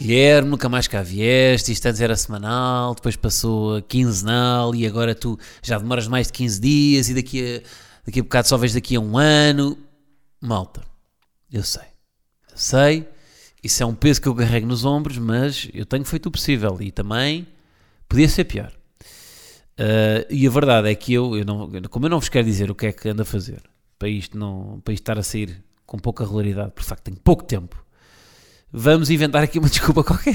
Guilherme, nunca mais cá vieste, isto antes era semanal, depois passou a quinzenal e agora tu já demoras mais de 15 dias e daqui a, daqui a bocado só vês daqui a um ano. Malta, eu sei, eu sei, isso é um peso que eu carrego nos ombros, mas eu tenho feito o possível e também podia ser pior. Uh, e a verdade é que eu, eu não, como eu não vos quero dizer o que é que ando a fazer para isto, não, para isto estar a sair com pouca regularidade, por facto tenho pouco tempo vamos inventar aqui uma desculpa qualquer.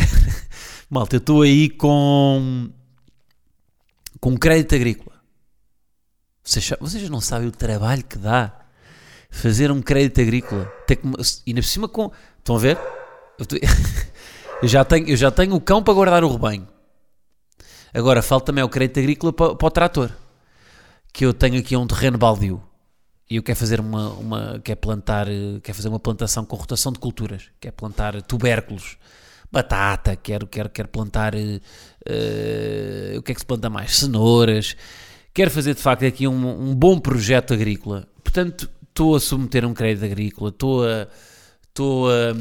Malta, eu estou aí com com crédito agrícola. Vocês, vocês não sabem o trabalho que dá fazer um crédito agrícola. Ter que, e na cima com. Estão a ver? Eu, tô, eu, já tenho, eu já tenho o cão para guardar o rebanho. Agora falta também o crédito agrícola para, para o trator. Que eu tenho aqui um terreno baldio e eu quero fazer uma, uma quer plantar, quer fazer uma plantação com rotação de culturas, quer plantar tubérculos, batata, quero, quero, quero plantar uh, o que é que se planta mais? Cenouras, quero fazer de facto aqui um, um bom projeto agrícola. Portanto, estou a submeter um crédito agrícola, estou a estou a,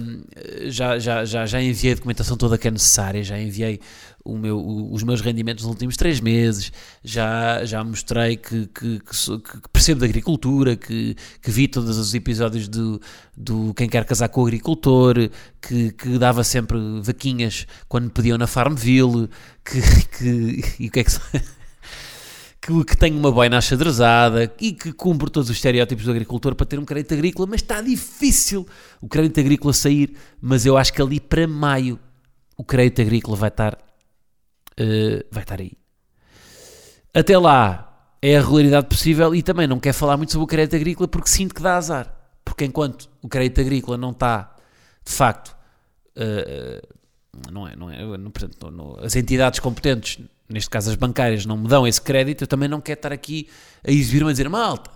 já, já, já, já enviei a documentação toda que é necessária, já enviei meu, os meus rendimentos nos últimos três meses, já, já mostrei que, que, que, que percebo da agricultura, que, que vi todos os episódios do, do Quem Quer Casar com o Agricultor, que, que dava sempre vaquinhas quando pediam na Farmville, que, que, e o que é que que, que tenho uma boina achadrezada e que cumpre todos os estereótipos do agricultor para ter um crédito agrícola, mas está difícil o crédito agrícola sair, mas eu acho que ali para maio o crédito agrícola vai estar uh, vai estar aí. Até lá é a regularidade possível e também não quero falar muito sobre o crédito agrícola porque sinto que dá azar. Porque enquanto o crédito agrícola não está, de facto, uh, não é, não é, portanto, não, as entidades competentes, neste caso as bancárias, não me dão esse crédito, eu também não quero estar aqui a exibir-me a dizer, malta,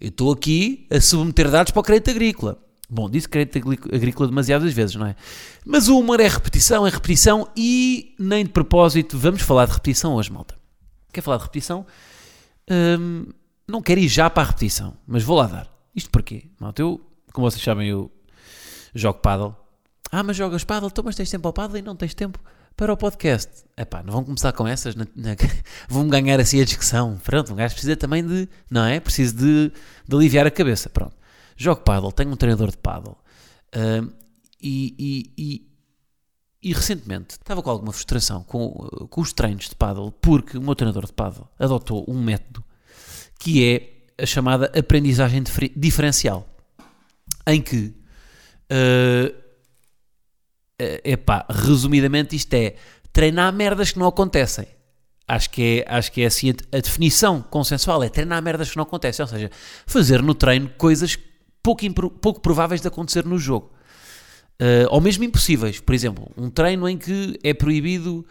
eu estou aqui a submeter dados para o crédito agrícola. Bom, disse crédito agrícola demasiadas vezes, não é? Mas o humor é repetição, é repetição e nem de propósito vamos falar de repetição hoje, malta. Quer falar de repetição? Hum, não quero ir já para a repetição, mas vou lá dar. Isto porquê? Malta, eu, como vocês sabem, eu jogo paddle. Ah, mas jogas paddle? Então, mas tens tempo ao paddle e não tens tempo para o podcast. Epá, não vão começar com essas? Na, na, vão ganhar assim a discussão. Pronto, um gajo precisa também de, não é? Precisa de, de aliviar a cabeça. Pronto jogo paddle, tenho um treinador de paddle uh, e, e, e, e, recentemente estava com alguma frustração com, com os treinos de paddle porque o meu treinador de paddle adotou um método que é a chamada aprendizagem diferencial em que uh, epá, resumidamente isto é treinar merdas que não acontecem acho que é, acho que é assim a, definição consensual, é treinar merdas que não acontecem, ou seja, fazer no treino coisas pouco, pouco prováveis de acontecer no jogo. Uh, ou mesmo impossíveis. Por exemplo, um treino em que é proibido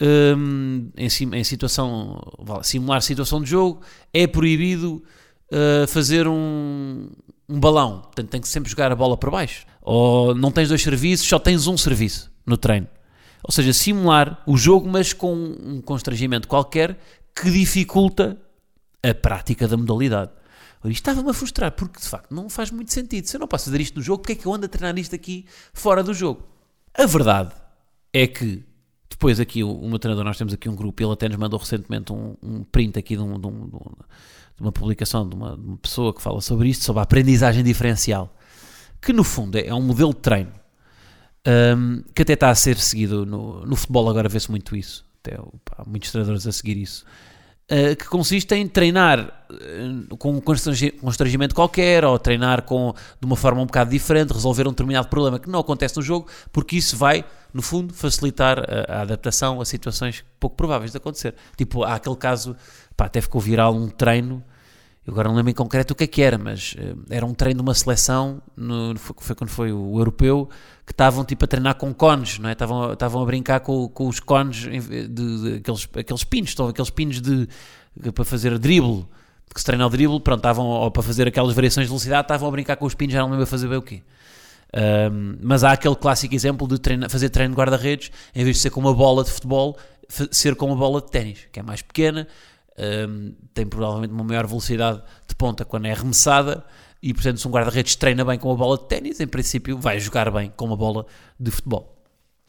um, em, em, situação, simular situação de jogo, é proibido uh, fazer um, um balão. Portanto, tem que sempre jogar a bola para baixo. Ou não tens dois serviços, só tens um serviço no treino. Ou seja, simular o jogo, mas com um constrangimento qualquer que dificulta a prática da modalidade. Isto estava-me a frustrar, porque de facto não faz muito sentido. Se eu não posso fazer isto no jogo, porque é que eu ando a treinar isto aqui fora do jogo? A verdade é que depois aqui o, o meu treinador, nós temos aqui um grupo, ele até nos mandou recentemente um, um print aqui de, um, de, um, de, uma publicação de uma, de uma, pessoa que fala sobre isto, sobre a aprendizagem diferencial, que no fundo é, é um modelo de treino um, que até está a ser seguido no, no futebol, agora vê-se muito isso. Até, há muitos treinadores a seguir isso. Uh, que consiste em treinar uh, com um constrangimento qualquer ou treinar com, de uma forma um bocado diferente, resolver um determinado problema que não acontece no jogo, porque isso vai, no fundo, facilitar a, a adaptação a situações pouco prováveis de acontecer. Tipo, há aquele caso, pá, até ficou viral um treino Eu agora não lembro em concreto o que é que era, mas uh, era um treino de uma seleção, no, foi, quando foi o europeu, que estavam tipo a treinar com cones, não é? Estavam, estavam a brincar com, com os cones de, de, de, aqueles, aqueles pinos, estão aqueles pinos de, para fazer drible, que se treina o drible, pronto, estavam ou para fazer aquelas variações de velocidade, estavam a brincar com os pinos, já não lembro a fazer bem o quê. Um, mas há aquele clássico exemplo de fazer treino de guarda-redes, em vez de ser com uma bola de futebol, ser com uma bola de ténis, que é mais pequena, um, tem provavelmente uma maior velocidade de ponta quando é arremessada, e portanto, se um guarda-redes treina bem com uma bola de ténis, em princípio vai jogar bem com uma bola de futebol.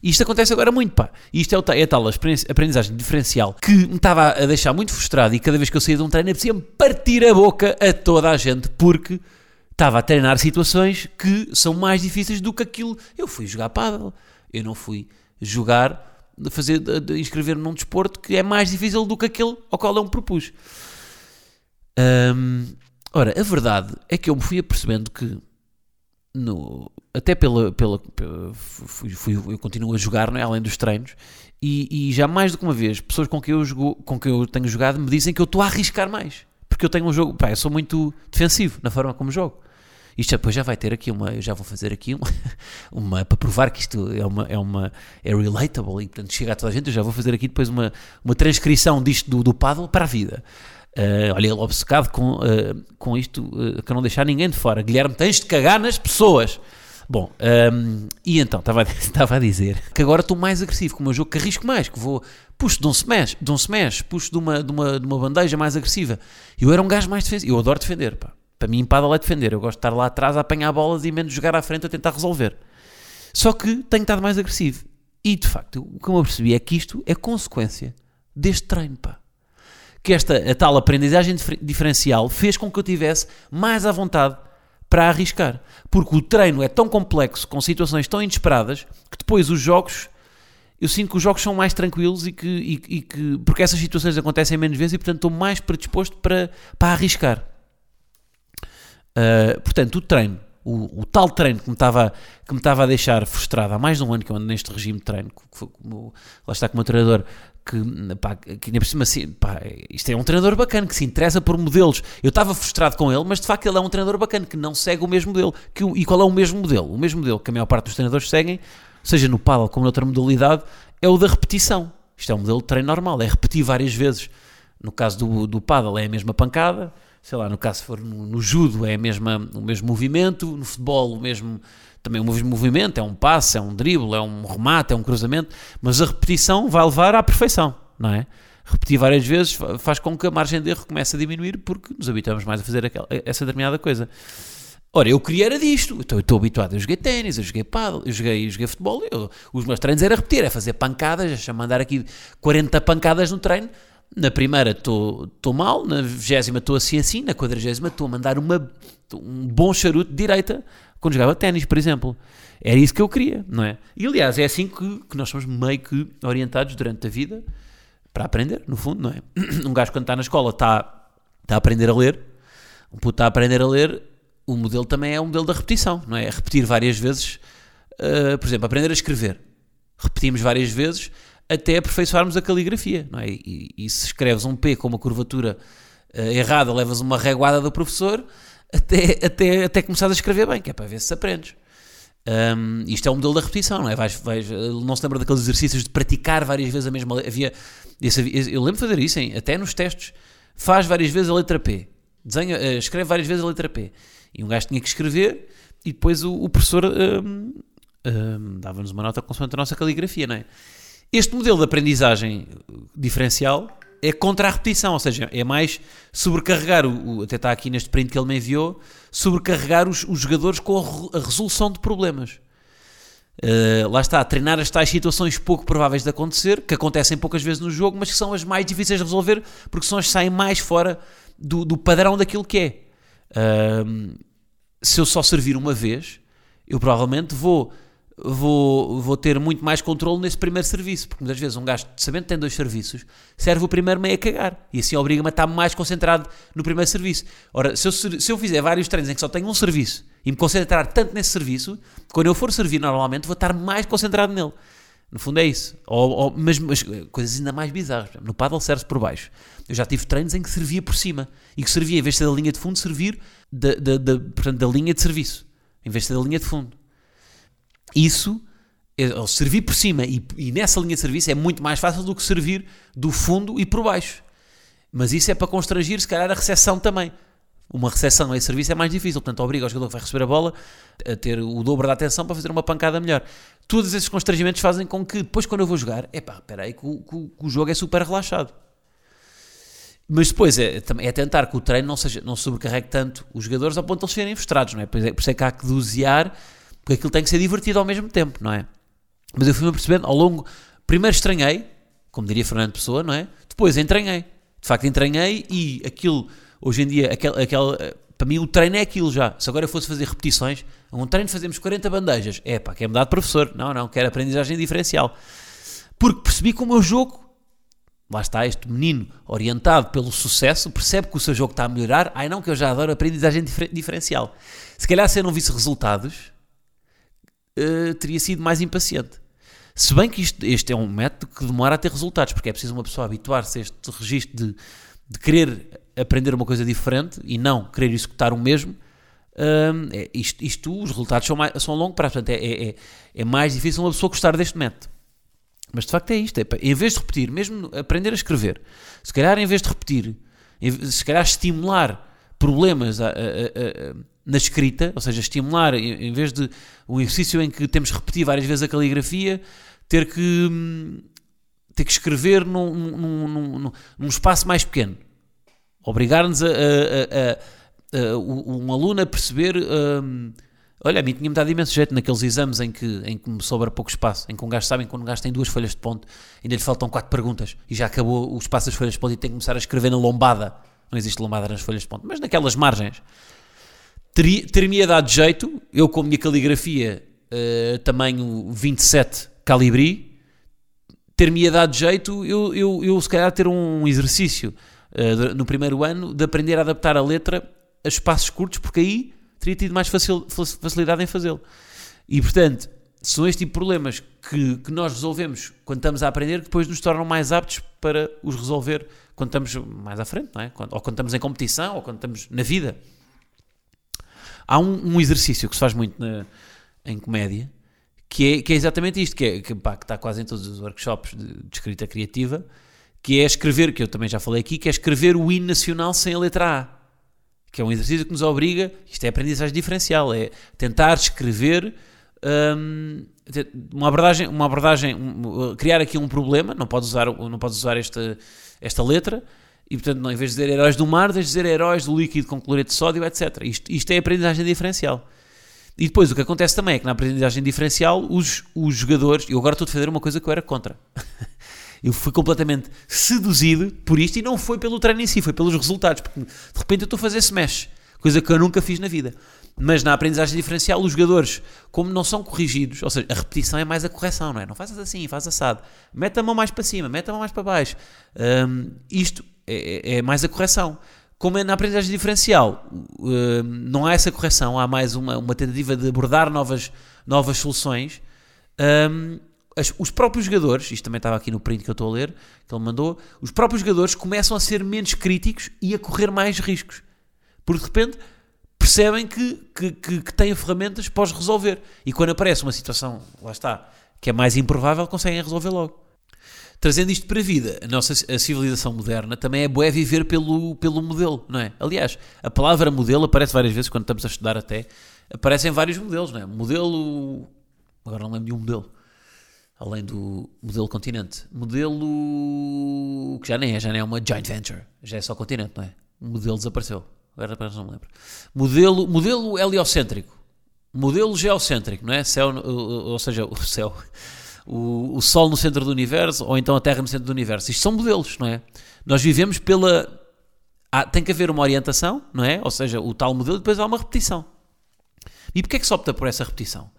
Isto acontece agora muito, pá. Isto é, o, é a tal aprendizagem diferencial que me estava a deixar muito frustrado e cada vez que eu saía de um treino eu precisava partir a boca a toda a gente porque estava a treinar situações que são mais difíceis do que aquilo. Eu fui jogar pádel, eu não fui jogar, fazer, inscrever-me num desporto que é mais difícil do que aquele ao qual eu me propus. ora, a verdade é que eu me fui apercebendo que no, até pela, pela, pela fui, fui, eu continuo a jogar, não é? além dos treinos, e, e, já mais do que uma vez, pessoas com quem eu, jogo, com quem eu tenho jogado me dizem que eu estou a arriscar mais porque eu tenho um jogo, pá, eu sou muito defensivo na forma como jogo. Isto depois já vai ter aqui uma, eu já vou fazer aqui uma, uma para provar que isto é uma, é uma, é relatable e portanto chega a toda a gente, eu já vou fazer aqui depois uma, uma transcrição disto do, do paddle para a vida. Uh, olha, ele obcecado com, uh, com isto, uh, que não deixar ninguém de fora. Guilherme, tens de cagar nas pessoas. Bom, um, ehm, e então, estava a, estava a dizer que agora estou mais agressivo com o meu jogo, que arrisco mais, que vou, puxo de um smash, de um smash puxo de uma, de, uma, de uma bandeja mais agressiva. Eu era um gajo mais defensivo, eu adoro defender, pá. Para mim, paddle é defender, eu gosto de estar lá atrás a apanhar bolas e menos jogar à frente a tentar resolver. Só que tenho estado mais agressivo. E, de facto, o que eu percebi é que isto é consequência deste treino, pá. Que esta a tal aprendizagem diferencial fez com que eu tivesse mais à vontade para arriscar. Porque o treino é tão complexo, com situações tão inesperadas, que depois os jogos. Eu sinto que os jogos são mais tranquilos e que, e, e que porque essas situações acontecem menos vezes e portanto estou mais predisposto para, para arriscar. Uh, portanto, o treino, o, o, tal treino que me, estava, que me estava a deixar frustrado há mais de um ano que eu ando neste regime de treino, que como, lá está como treinador que, pá, que por cima assim, pá, isto é um treinador bacana que se interessa por modelos. Eu estava frustrado com ele, mas de facto ele é um treinador bacana que não segue o mesmo modelo. Que, e qual é o mesmo modelo? O mesmo modelo que a maior parte dos treinadores seguem, seja no paddle como noutra modalidade, é o da repetição. Isto é um modelo de treino normal, é repetir várias vezes. No caso do, do paddle é a mesma pancada, sei lá, no caso se for no, no judo é a mesma, o mesmo movimento, no futebol o mesmo também o mesmo movimento, é um passe, é um drible, é um remate, é um cruzamento, mas a repetição vai levar à perfeição, não é? Repetir várias vezes faz com que a margem de erro comece a diminuir porque nos habituamos mais a fazer aquela, essa determinada coisa. Ora, eu queria era disto, então, eu estou habituado, eu joguei ténis, eu joguei paddle, eu joguei, eu joguei futebol, eu, os meus treinos era repetir, é fazer pancadas, a mandar aqui 40 pancadas no treino, na primeira estou mal, na vigésima estou assim assim, na quadragésima estou a mandar uma, um bom charuto de direita quando jogava ténis, por exemplo. Era isso que eu queria, não é? E aliás, é assim que, que nós somos meio que orientados durante a vida para aprender, no fundo, não é? Um gajo quando está na escola está, está a aprender a ler, um puto está a aprender a ler, o modelo também é o modelo da repetição, não é? Repetir várias vezes, uh, por exemplo, aprender a escrever. Repetimos várias vezes até aperfeiçoarmos a caligrafia, não é? E, e se escreves um P com uma curvatura uh, errada, levas uma reguada do professor, até, até, até começares a escrever bem, que é para ver se aprendes. Um, isto é um modelo da repetição, não é? Vais, vais, não se lembra daqueles exercícios de praticar várias vezes a mesma letra. Havia, eu lembro de fazer isso, hein? até nos testes. Faz várias vezes a letra P, desenha, uh, escreve várias vezes a letra P. E um gajo tinha que escrever e depois o, o professor um, um, dava-nos uma nota consoante a nossa caligrafia, não é? Este modelo de aprendizagem diferencial é contra a repetição, ou seja, é mais sobrecarregar, o, até está aqui neste print que ele me enviou, sobrecarregar os, os jogadores com a, resolução de problemas. Uh, lá está, treinar as tais situações pouco prováveis de acontecer, que acontecem poucas vezes no jogo, mas que são as mais difíceis de resolver, porque são as que saem mais fora do, do padrão daquilo que é. Uh, se eu só servir uma vez, eu provavelmente vou vou, vou ter muito mais controle nesse primeiro serviço, porque muitas vezes um gajo, sabendo que tem dois serviços, serve o primeiro meio a cagar, e assim obriga-me a estar mais concentrado no primeiro serviço. Ora, se eu, se eu fizer vários treinos em que só tenho um serviço, e me concentrar tanto nesse serviço, quando eu for servir normalmente, vou estar mais concentrado nele. No fundo é isso. Ou, ou- mas, mas coisas ainda mais bizarras. No paddle serve por baixo. Eu já tive treinos em que servia por cima. E que servia, em vez de ser da linha de fundo, servir da- portanto, da linha de serviço. Em vez de ser da linha de fundo. Isso, é- ou servir por cima e, e nessa linha de serviço é muito mais fácil do que servir do fundo e por baixo. Mas isso é para constrangir, se calhar, a recepção também. Uma recepção a esse serviço é mais difícil, portanto, obriga o jogador que vai receber a bola a ter o dobro da atenção para fazer uma pancada melhor. Todos esses constrangimentos fazem com que, depois, quando eu vou jogar, epá, espera aí, que o, que que o jogo é super relaxado. Mas depois é, é tentar que o treino não, seja, não sobrecarregue tanto os jogadores ao ponto de eles serem frustrados, não é? É- por isso é que há que dosear, porque aquilo tem que ser divertido ao mesmo tempo, não é? Mas eu fui-me percebendo ao longo. Primeiro estranhei, como diria Fernando Pessoa, não é? Depois entranhei. De facto, entranhei e aquilo, hoje em dia, aquele, aquele, para mim o treino é aquilo já. Se agora eu fosse fazer repetições, um treino fazemos 40 bandejas. É pá, quer mudar de professor. Não, não, quero aprendizagem diferencial. Porque percebi que o meu jogo, lá está, este menino orientado pelo sucesso, percebe que o seu jogo está a melhorar. Ai não, que eu já adoro aprendizagem difer- diferencial. Se calhar se eu não visse resultados, eh, teria sido mais impaciente. Se bem que isto, este é um método que demora a ter resultados, porque é preciso uma pessoa habituar-se a este registro de, de querer aprender uma coisa diferente e não querer executar o mesmo. Hum, é, isto, isto, os resultados são, mais, são a longo prazo, portanto é, é, é- é mais difícil uma pessoa gostar deste método. Mas de facto é isto, é, em vez de repetir, mesmo aprender a escrever, se calhar em vez de repetir, se calhar estimular problemas a- a- a- na escrita, ou seja, estimular, em, vez de um exercício em que temos que repetir várias vezes a caligrafia, ter que, hum, ter que escrever num, num- num- num- espaço mais pequeno. Obrigar-nos a, a- a- a- um aluno a perceber. hum, olha, a mim tinha-me dado imenso jeito naqueles exames em que, em que me sobra pouco espaço, em que um gajo sabem quando um gajo tem duas folhas de ponto, ainda lhe faltam quatro perguntas e já acabou o espaço das folhas de ponto e tem que começar a escrever na lombada. Não existe lombada nas folhas de ponto, mas naquelas margens. Teria- Ter-me dado jeito, eu com a minha caligrafia eh, tamanho 27 calibri, ter-me dado jeito eu, eu, eu se calhar ter um exercício de- no primeiro ano de aprender a adaptar a letra a espaços curtos, porque aí teria tido mais facil- fac- facilidade em fazê-lo. E portanto, são este tipo de problemas que, que nós resolvemos quando estamos a aprender que depois nos tornam mais aptos para os resolver quando estamos mais à frente, não é? Ou quando estamos em competição, ou quando estamos na vida. Há um, um exercício que se faz muito na- em comédia que é, que é exatamente isto, que, é, que, pá, que está quase em todos os workshops de, de escrita criativa, que é escrever, que eu também já falei aqui, que é escrever o hino nacional sem a letra A. Que é um exercício que nos obriga, isto é aprendizagem diferencial, é tentar escrever te- uma abordagem, uma abordagem um, criar aqui um problema, não podes usar, não podes usar esta, esta letra, e portanto, não, em vez de dizer heróis do mar, de dizer heróis do líquido com cloreto de sódio, etc. Isto, isto é aprendizagem diferencial. E depois o que acontece também é que na aprendizagem diferencial os, os jogadores, eu agora estou a fazer uma coisa que eu era contra. Eu fui completamente seduzido por isto e não foi pelo treino em si, foi pelos resultados. Porque de repente eu estou a fazer smash, coisa que eu nunca fiz na vida. Mas na aprendizagem diferencial, os jogadores, como não são corrigidos, ou seja, a repetição é mais a correção, não é? Não fazes assim, faz assado. Mete a mão mais para cima, mete a mão mais para baixo. Hum, isto é, é mais a correção. Como é na aprendizagem diferencial, hum, não há essa correção, há mais uma, uma tentativa de abordar novas, novas soluções. Hum, as- os próprios jogadores, isto também estava aqui no print que eu estou a ler, que ele mandou, os próprios jogadores começam a ser menos críticos e a correr mais riscos. Porque de repente percebem que, que, que, que têm ferramentas para os resolver. E quando aparece uma situação, lá está, que é mais improvável, conseguem resolver logo. Trazendo isto para a vida, a nossa a civilização moderna também é boa viver pelo, pelo modelo, não é? Aliás, a palavra modelo aparece várias vezes quando estamos a estudar até, aparecem vários modelos, não é? Modelo. Agora não lembro de um modelo. Além do modelo continente. Modelo. que já nem é, já nem é uma joint venture. Já é só continente, não é? O modelo desapareceu. Agora apenas não me lembro. Modelo, modelo heliocêntrico. Modelo geocêntrico, não é? Céu, ou ou seja, o céu. O, o Sol no centro do universo ou então a Terra no centro do universo. Isto são modelos, não é? Nós vivemos pela. há- tem que haver uma orientação, não é? Ou seja, o tal modelo depois há uma repetição. E porquê é que se opta por essa repetição?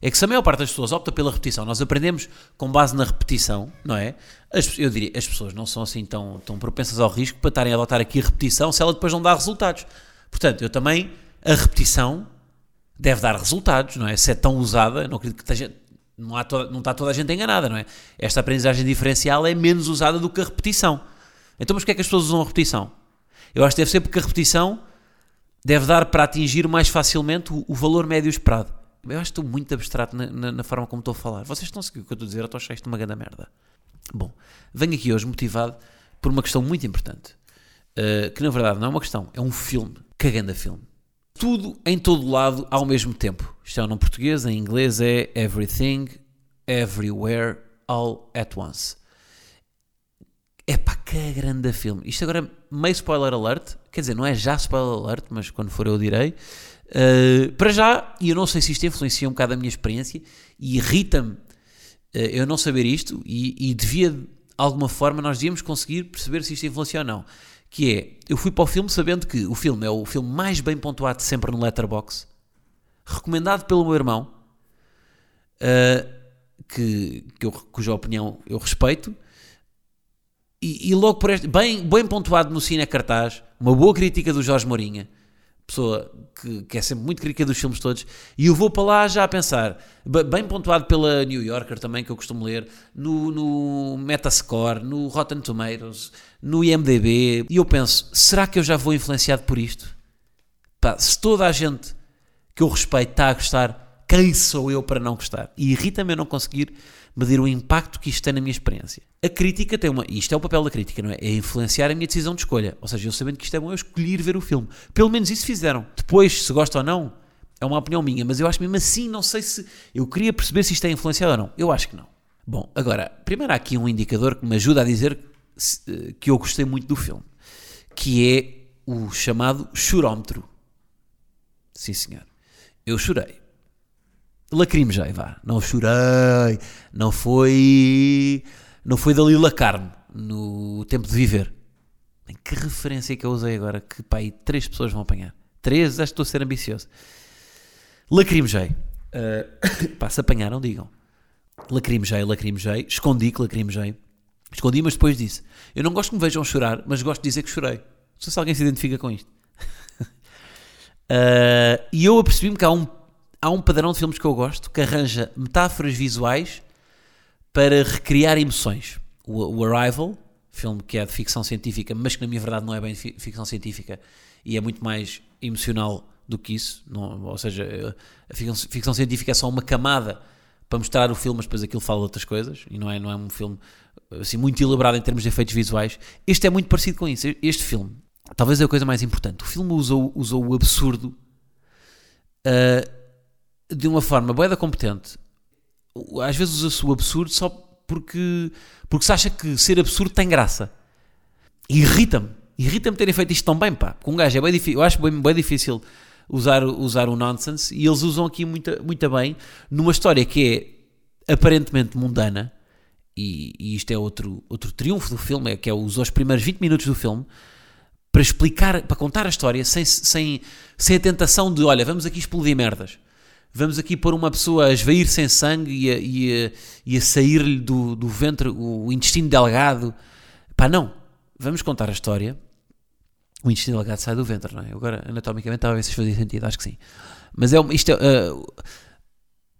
É que se a maior parte das pessoas opta pela repetição, nós aprendemos com base na repetição, não é? As- eu diria, as pessoas não são assim tão, tão propensas ao risco para estarem a adotar aqui a repetição se ela depois não dá resultados. Portanto, eu também, a repetição deve dar resultados, não é? Se é tão usada, não acredito que esteja, não, há toda, não está toda a gente enganada, não é? Esta aprendizagem diferencial é menos usada do que a repetição. Então, mas porquê é que as pessoas usam a repetição? Eu acho que deve ser porque a repetição deve dar para atingir mais facilmente o, o valor médio esperado. Eu acho que estou muito abstrato na, na, na, forma como estou a falar. Vocês estão a seguir o que eu estou a dizer? Eu estou a achar isto uma grande merda. Bom, venho aqui hoje motivado por uma questão muito importante. Uh, que na verdade não é uma questão, é um filme. Cagando a filme. Tudo em todo lado ao mesmo tempo. Isto é um nome português, em inglês é Everything, Everywhere, All at Once. É pá, que grande filme. Isto agora é meio spoiler alert. Quer dizer, não é já spoiler alert, mas quando for eu direi. Uh, para já, e eu não sei se isto influencia um bocado a minha experiência, e irrita-me uh, eu não saber isto, e, e devia, de alguma forma, nós devíamos conseguir perceber se isto influencia ou não. Que é, eu fui para o filme sabendo que o filme é o filme mais bem pontuado sempre no Letterboxd, recomendado pelo meu irmão, uh, que, que eu, cuja opinião eu respeito, e, e, logo por este, bem, bem pontuado no Cine Cartaz, uma boa crítica do Jorge Mourinha, pessoa que, que, é sempre muito crítica dos filmes todos, e eu vou para lá já a pensar, bem pontuado pela New Yorker também, que eu costumo ler, no, no Metascore, no Rotten Tomatoes, no IMDB, e eu penso, será que eu já vou influenciado por isto? Pá, se toda a gente que eu respeito está a gostar, quem sou eu para não gostar? E irrita-me eu não conseguir medir o impacto que isto tem na minha experiência. A crítica tem uma. Isto é o papel da crítica, não é? É influenciar a minha decisão de escolha. Ou seja, eu sabendo que isto é bom, eu escolhi ir ver o filme. Pelo menos isso fizeram. Depois, se gosta ou não, é uma opinião minha, mas eu acho mesmo assim, não sei se. Eu queria perceber se isto é influenciado ou não. Eu acho que não. Bom, agora, primeiro há aqui um indicador que me ajuda a dizer que eu gostei muito do filme, que é o chamado chorómetro. Sim, senhor. Eu chorei lacrimejei, vá. Não chorei, não foi. Não foi Dalila Carne no Tempo de Viver. Em que referência que eu usei agora? Que pá, aí três pessoas vão apanhar. Três, acho que estou a ser ambicioso. Lacrimejei. Uh, pá, se apanharam, digam. Lacrimejei, lacrimejei. Escondi que lacrimejei. Escondi, mas depois disse. Eu não gosto que me vejam chorar, mas gosto de dizer que chorei. Não sei se alguém se identifica com isto. uh, e eu apercebi-me que há um há um padrão de filmes que eu gosto que arranja metáforas visuais para recriar emoções. O, o Arrival, filme que é de ficção científica, mas que na minha verdade não é bem ficção científica e é muito mais emocional do que isso. Não, ou seja, a ficção, ficção, científica é só uma camada para mostrar o filme, mas depois aquilo fala de outras coisas e não é, não é um filme assim, muito elaborado em termos de efeitos visuais. Este é muito parecido com isso. Este filme, talvez é a coisa mais importante. O filme usou, usou o absurdo. Uh, de uma forma boeda competente. Às vezes usa-se o absurdo só porque, porque se acha que ser absurdo tem graça. Irrita-me. Irrita-me terem feito isto tão bem, pá. Com um gajo é bem difícil. Eu acho bem, bem difícil usar, usar o nonsense e eles usam aqui muito, muito bem numa história que é aparentemente mundana. E, e isto é outro, outro triunfo do filme, é que é usou os primeiros 20 minutos do filme para explicar, para contar a história sem, sem, sem a tentação de, olha, vamos aqui explodir merdas vamos aqui pôr uma pessoa a esvair sem sangue e a, e a, e a sair-lhe do, do ventre o, intestino delgado. Pá, não. Vamos contar a história. O intestino delgado sai do ventre, não é? Agora, anatomicamente, ver se fazia sentido, acho que sim. Mas é, isto é, uh,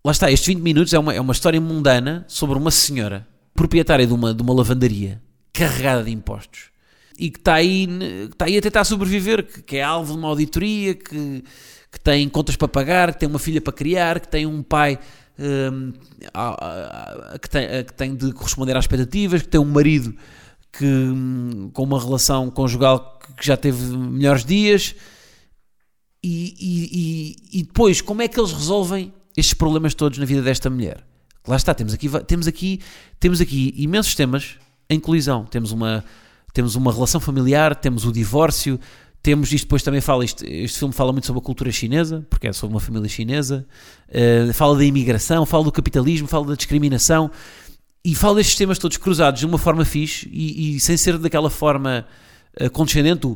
lá está, estes 20 minutos é uma, é uma história mundana sobre uma senhora proprietária de uma, de uma lavandaria carregada de impostos e que está aí, está aí a tentar sobreviver, que, que é alvo de uma auditoria, que que tem contas para pagar, que tem uma filha para criar, que tem um pai um, que, tem, que tem de corresponder às expectativas, que tem um marido que, hum, com uma relação conjugal que já teve melhores dias. E, e, e, depois, como é que eles resolvem estes problemas todos na vida desta mulher? Lá está, temos aqui, temos aqui, temos aqui imensos temas em colisão. Temos uma, temos uma relação familiar, temos o divórcio, temos isto depois também fala, isto, este filme fala muito sobre a cultura chinesa, porque é sobre uma família chinesa, uh, fala da imigração, fala do capitalismo, fala da discriminação e fala destes temas todos cruzados de uma forma fixe e, e sem ser daquela forma uh, condescendente.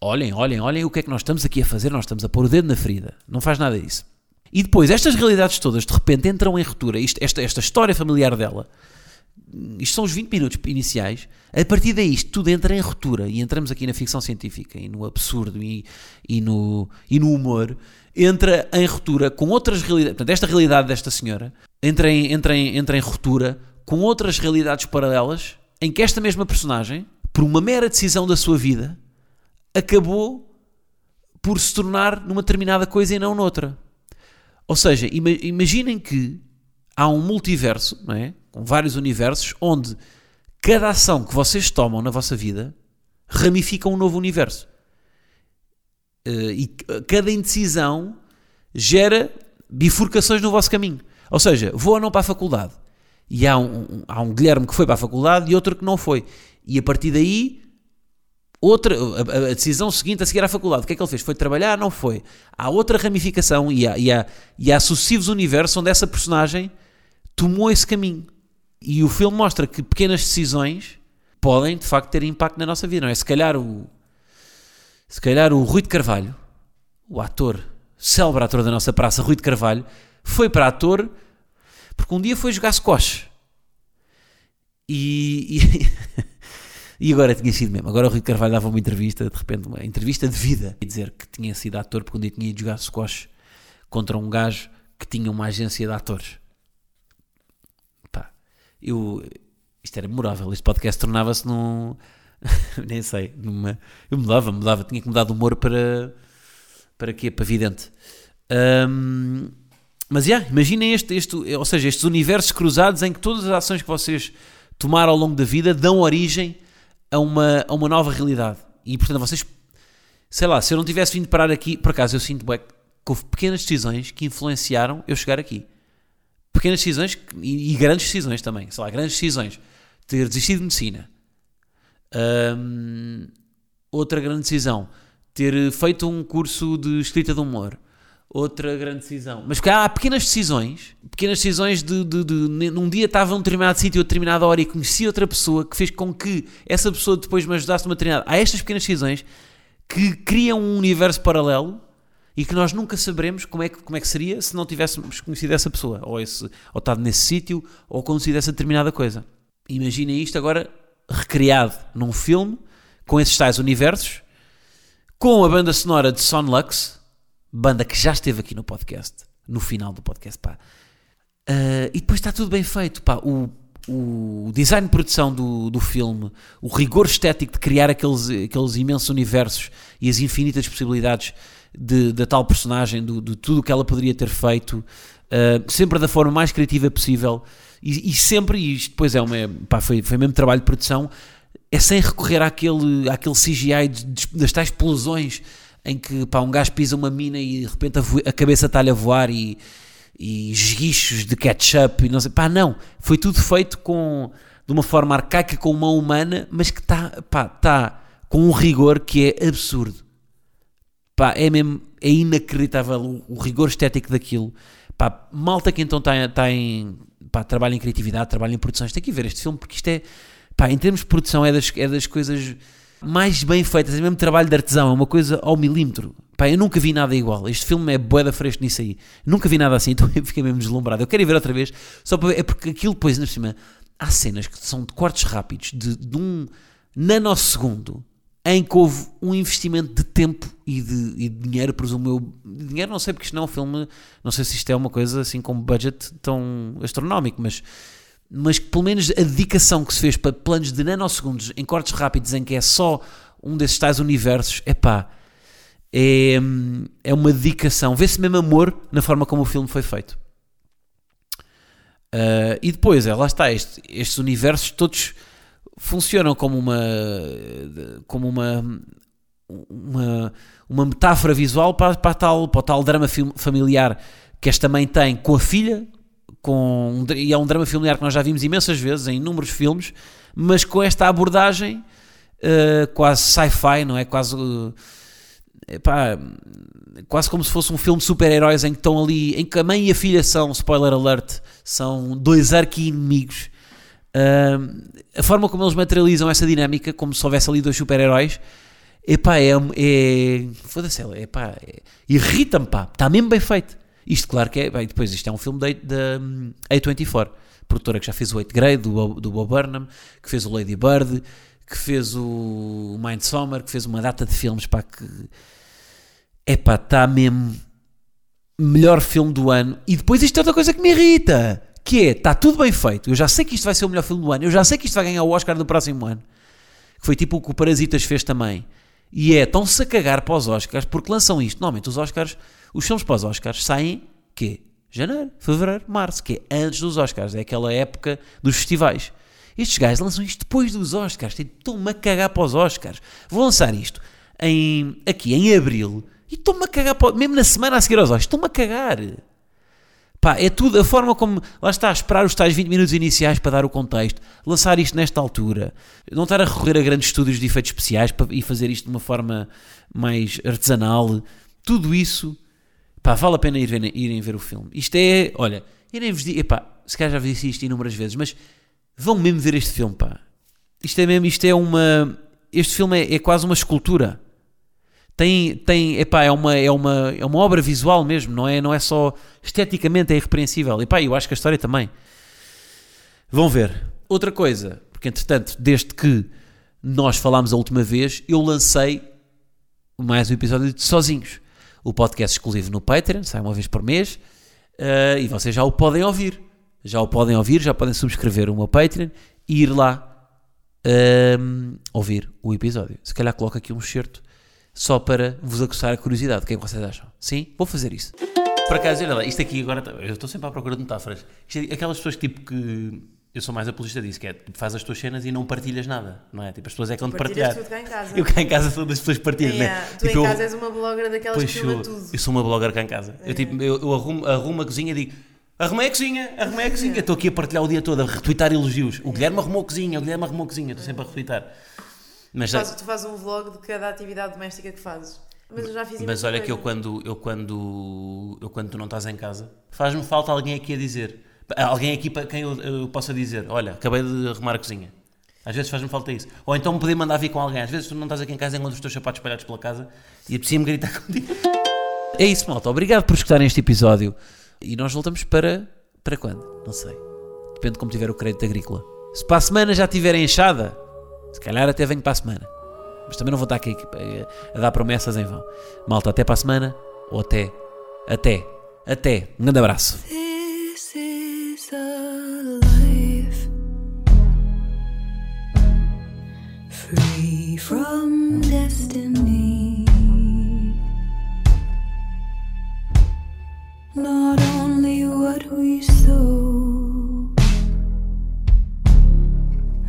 Olhem, olhem, olhem o que é que nós estamos aqui a fazer, nós estamos a pôr o dedo na ferida. Não faz nada disso. E depois, estas realidades todas de repente entram em ruptura. Esta, esta história familiar dela isto são os 20 minutos iniciais, a partir daí isto tudo entra em ruptura e entramos aqui na ficção científica e no absurdo e, e, no, e no humor, entra em ruptura com outras realidades. Portanto, esta realidade desta senhora entra em, entra, em, entra em ruptura com outras realidades paralelas em que esta mesma personagem, por uma mera decisão da sua vida, acabou por se tornar numa determinada coisa e não noutra. Ou seja, imaginem que há um multiverso, não é? Vários universos, onde cada ação que vocês tomam na vossa vida ramifica um novo universo. Eh, e cada indecisão gera bifurcações no vosso caminho. Ou seja, vou ou não para a faculdade. E há um, há um Guilherme que foi para a faculdade e outro que não foi. E a partir daí, outra, a, a decisão seguinte a seguir à faculdade, o que é que ele fez? Foi trabalhar? Não foi. Há outra ramificação e há, e há, e há sucessivos universos onde essa personagem tomou esse caminho. E o filme mostra que pequenas decisões podem, de facto, ter impacto na nossa vida, não é? Se calhar o, se calhar o Rui de Carvalho, o ator, célebre ator da nossa praça, Rui de Carvalho, foi para ator porque um dia foi jogar squash. E, e, e, agora tinha sido mesmo. Agora o Rui de Carvalho dava uma entrevista, de repente, uma entrevista de vida, e dizer que tinha sido ator porque um dia tinha ido jogar squash contra um gajo que tinha uma agência de atores. Eu. Isto era memorável. Este podcast tornava-se num. nem sei. Numa, eu mudava, mudava. Tinha que mudar de humor para. Para quê? Para vidente. Um, mas, yeah, imaginem este, este, ou seja, estes universos cruzados em que todas as ações que vocês tomaram ao longo da vida dão origem a uma, a uma nova realidade. E, portanto, vocês, sei lá, se eu não tivesse vindo parar aqui, por acaso eu sinto bem, que houve pequenas decisões que influenciaram eu chegar aqui. Pequenas decisões e, e grandes decisões também, sei lá, grandes decisões. Ter desistido de medicina. Um, outra grande decisão, ter feito um curso de escrita de humor outra grande decisão. Mas há pequenas decisões, pequenas decisões de, de, de, num dia estava num determinado sítio, a determinada hora e conheci outra pessoa que fez com que essa pessoa depois me ajudasse numa determinada. Há estas pequenas decisões que criam um universo paralelo e que nós nunca saberemos como é que, como é que seria se não tivéssemos conhecido essa pessoa, ou, esse, ou estado nesse sítio, ou conhecido essa determinada coisa. Imaginem isto agora recriado num filme, com esses tais universos, com a banda sonora de Son Lux, banda que já esteve aqui no podcast, no final do podcast, pá. Uh, e depois está tudo bem feito, pá. O, o design de produção do, do filme, o rigor estético de criar aqueles, aqueles imensos universos e as infinitas possibilidades de, da tal personagem, do, de tudo o que ela poderia ter feito, uh, sempre da forma mais criativa possível. E, e sempre, e isto depois é uma, pá, foi, foi mesmo trabalho de produção, é sem recorrer àquele, àquele CGI de, de, das tais explosões em que pá, um gajo pisa uma mina e de repente a, a cabeça está-lhe a voar e, e esguichos de ketchup e não sei, pá, não, foi tudo feito com, de uma forma arcaica com mão humana, mas que está, pá, está com um rigor que é absurdo. Pá, é mesmo, é inacreditável o, o rigor estético daquilo. Pá, malta que então está, está em, pá, trabalha em criatividade, trabalha em produções, tem que ver este filme porque isto é, pá, em termos de produção é das, é das coisas mais bem feitas, é mesmo trabalho de artesão, é uma coisa ao milímetro. Pá, eu nunca vi nada igual. Este filme é boeda fresco nisso aí. Nunca vi nada assim, então eu fiquei mesmo deslumbrado. Eu quero ir ver outra vez, só para ver, é porque aquilo depois, por cima, há cenas que são de cortes rápidos, de, de um nanosegundo, em que houve um investimento de tempo e de, e de dinheiro, presumo eu. Dinheiro não sei, porque isto não é um filme, não sei se isto é uma coisa assim com budget tão astronómico, mas mas que pelo menos a dedicação que se fez para planos de nanosegundos em cortes rápidos em que é só um desses tais universos, epá, é é uma dedicação. Vê-se mesmo amor na forma como o filme foi feito. Uh, e depois, é, lá está, este, estes universos todos funcionam como uma como uma uma, uma metáfora visual para, para, tal, para o tal drama familiar que esta mãe tem com a filha, com, e é um drama familiar que nós já vimos imensas vezes em inúmeros filmes, mas com esta abordagem uh, quase sci-fi, não é? Quase, uh, epá, quase como se fosse um filme de super-heróis em que estão ali, em que a mãe e a filha são, spoiler alert, são dois arqui-inimigos. Uh, a forma como eles materializam essa dinâmica, como se houvesse ali dois super-heróis, epá, é, é foda-se, epá, é, irrita-me, pá, está mesmo bem feito. Isto, claro que é. Bem, depois, isto é um filme da hum, A24, produtora que já fez o 8 Grade, do, do Bob Burnham, que fez o Lady Bird, que fez o Mindsummer, que fez uma data de filmes para que. Epá, está mesmo. Melhor filme do ano. E depois isto é outra coisa que me irrita. que é, está tudo bem feito, eu já sei que isto vai ser o melhor filme do ano, eu já sei que isto vai ganhar o Oscar do próximo ano, que foi tipo o que o Parasitas fez também, e é, estão-se a cagar para os Oscars, porque lançam isto, normalmente os Oscars, os filmes para os Oscars saem, quê? Janeiro, Fevereiro, Março, que é antes dos Oscars, é aquela época dos festivais. Estes gajos lançam isto depois dos Oscars, tipo, estão-me a cagar para os Oscars. Vou lançar isto em, aqui em Abril, e estou-me a cagar, para, mesmo na semana a seguir aos Oscars, estou-me a cagar. Pá, é tudo a forma como. Lá está, esperar os tais 20 minutos iniciais para dar o contexto, lançar isto nesta altura, não estar a recorrer a grandes estúdios de efeitos especiais para, e fazer isto de uma forma mais artesanal. Tudo isso, pá, vale a pena ir ver, irem ver o filme. Isto é, olha, eu nem vos digo, epá, se calhar já disse isto inúmeras vezes, mas vão mesmo ver este filme, pá. Isto é mesmo, isto é uma. Este filme é, é quase uma escultura tem, tem epá, é, uma, é, uma, é uma obra visual mesmo, não é, não é só esteticamente, é irrepreensível. Epá, eu acho que a história também. Vão ver. Outra coisa, porque entretanto, desde que nós falámos a última vez, eu lancei mais um episódio de Sozinhos. O podcast exclusivo no Patreon, sai uma vez por mês, uh, e vocês já o podem ouvir. Já o podem ouvir, já podem subscrever o meu Patreon e ir lá uh, ouvir o episódio. Se calhar coloco aqui um excerto só para vos aguçar a curiosidade. O que é que vocês acham? Sim? Vou fazer isso. Por acaso, olha lá, isto aqui agora, eu estou sempre à procura de metáforas. É aquelas pessoas tipo que, eu sou mais apologista disso, que é, tipo, faz as tuas cenas e não partilhas nada, não é? Tipo, as pessoas é que vão partilhar. tudo cá em casa. Eu cá em casa sou das pessoas partilham, Yeah, né? Tu Tipo, em eu- casa és uma blogger daquelas que filma eu, tudo. eu sou uma blogger cá em casa. Eu, tipo, eu, eu arrumo, arrumo a cozinha e digo arrumei a cozinha, arrumei a cozinha. Estou aqui a partilhar o dia todo, a retweetar elogios. O Guilherme arrumou a cozinha, o Guilherme arrumou a cozinha. Estou sempre a retweetar. Mas, Faz- tu fazes um vlog de cada atividade doméstica que fazes. Mas eu já fiz mas olha que eu coisa. quando, eu quando, eu quando tu não estás em casa, faz-me falta alguém aqui a dizer. Alguém aqui para quem eu, eu possa dizer, olha, acabei de arrumar a cozinha. Às vezes faz-me falta isso. Ou então poder mandar vir com alguém. Às vezes tu não estás aqui em casa, encontras os teus sapatos espalhados pela casa e apetecia-me gritar contigo. É isso, malta. Obrigado por escutarem este episódio. E nós voltamos para. Para quando? Não sei. Depende de como tiver o crédito agrícola. Se para a semana já tiver enxada, se calhar até venho para a semana. Mas também não vou estar aqui eh, a dar promessas em vão. Malta, até para a semana. Ou até. Até. Até. Um grande abraço. Free from destiny. Not only what we sow,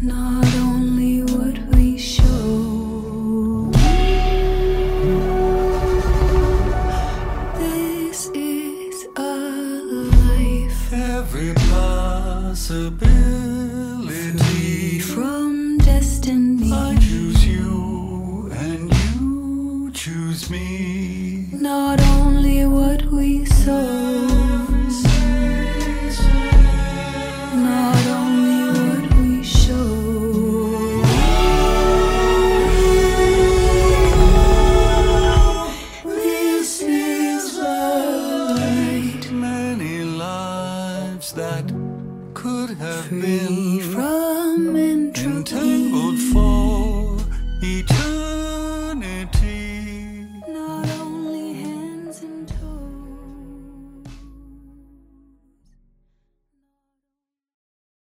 not